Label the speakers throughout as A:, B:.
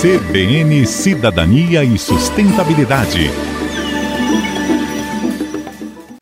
A: CBN Cidadania e Sustentabilidade.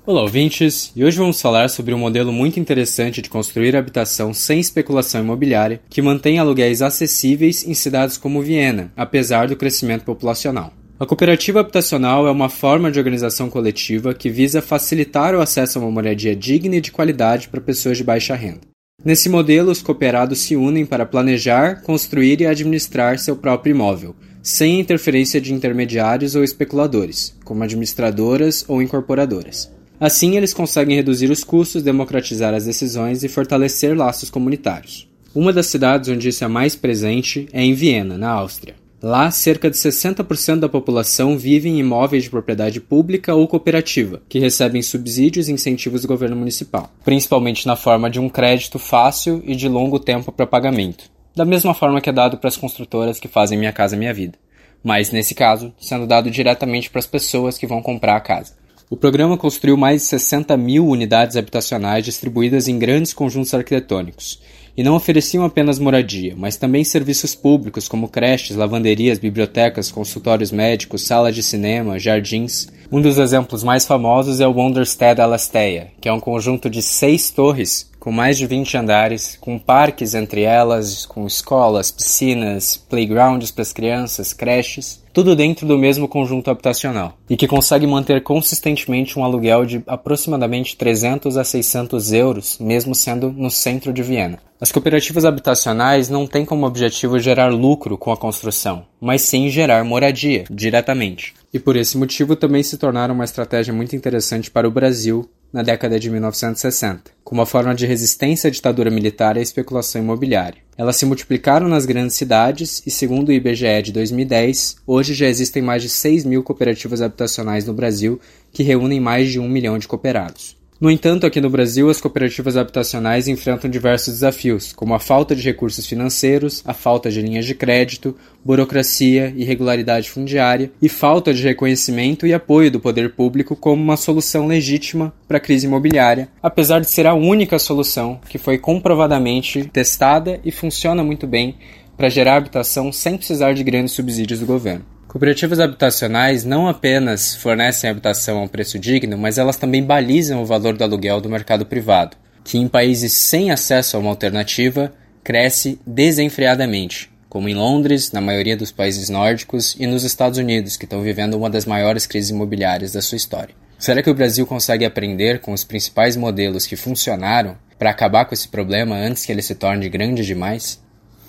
B: Olá, ouvintes! E hoje vamos falar sobre um modelo muito interessante de construir habitação sem especulação imobiliária que mantém aluguéis acessíveis em cidades como Viena, apesar do crescimento populacional. A cooperativa habitacional é uma forma de organização coletiva que visa facilitar o acesso a uma moradia digna e de qualidade para pessoas de baixa renda. Nesse modelo, os cooperados se unem para planejar, construir e administrar seu próprio imóvel, sem interferência de intermediários ou especuladores, como administradoras ou incorporadoras. Assim, eles conseguem reduzir os custos, democratizar as decisões e fortalecer laços comunitários. Uma das cidades onde isso é mais presente é em Viena, na Áustria. Lá, cerca de 60% da população vive em imóveis de propriedade pública ou cooperativa, que recebem subsídios e incentivos do governo municipal, principalmente na forma de um crédito fácil e de longo tempo para pagamento, da mesma forma que é dado para as construtoras que fazem Minha Casa Minha Vida, mas nesse caso, sendo dado diretamente para as pessoas que vão comprar a casa. O programa construiu mais de 60 mil unidades habitacionais distribuídas em grandes conjuntos arquitetônicos, e não ofereciam apenas moradia, mas também serviços públicos como creches, lavanderias, bibliotecas, consultórios médicos, salas de cinema, jardins. Um dos exemplos mais famosos é o Wonderstead Alastea, que é um conjunto de seis torres com mais de 20 andares, com parques entre elas, com escolas, piscinas, playgrounds para as crianças, creches, tudo dentro do mesmo conjunto habitacional, e que consegue manter consistentemente um aluguel de aproximadamente 300 a 600 euros, mesmo sendo no centro de Viena. As cooperativas habitacionais não têm como objetivo gerar lucro com a construção, mas sim gerar moradia, diretamente. E por esse motivo também se tornaram uma estratégia muito interessante para o Brasil na década de 1960, como uma forma de resistência à ditadura militar e à especulação imobiliária. Elas se multiplicaram nas grandes cidades e, segundo o IBGE de 2010, hoje já existem mais de 6 mil cooperativas habitacionais no Brasil que reúnem mais de um milhão de cooperados. No entanto, aqui no Brasil, as cooperativas habitacionais enfrentam diversos desafios, como a falta de recursos financeiros, a falta de linhas de crédito, burocracia, irregularidade fundiária e falta de reconhecimento e apoio do poder público como uma solução legítima para a crise imobiliária, apesar de ser a única solução que foi comprovadamente testada e funciona muito bem para gerar habitação sem precisar de grandes subsídios do governo. Cooperativas habitacionais não apenas fornecem habitação a um preço digno, mas elas também balizam o valor do aluguel do mercado privado, que em países sem acesso a uma alternativa cresce desenfreadamente, como em Londres, na maioria dos países nórdicos e nos Estados Unidos, que estão vivendo uma das maiores crises imobiliárias da sua história. Será que o Brasil consegue aprender com os principais modelos que funcionaram para acabar com esse problema antes que ele se torne grande demais?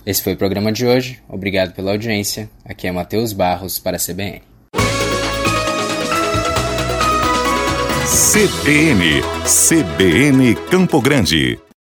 B: Esse foi o programa de hoje. Obrigado pela audiência. Aqui é Matheus Barros para a CBN.
A: CBN, CBN Campo Grande.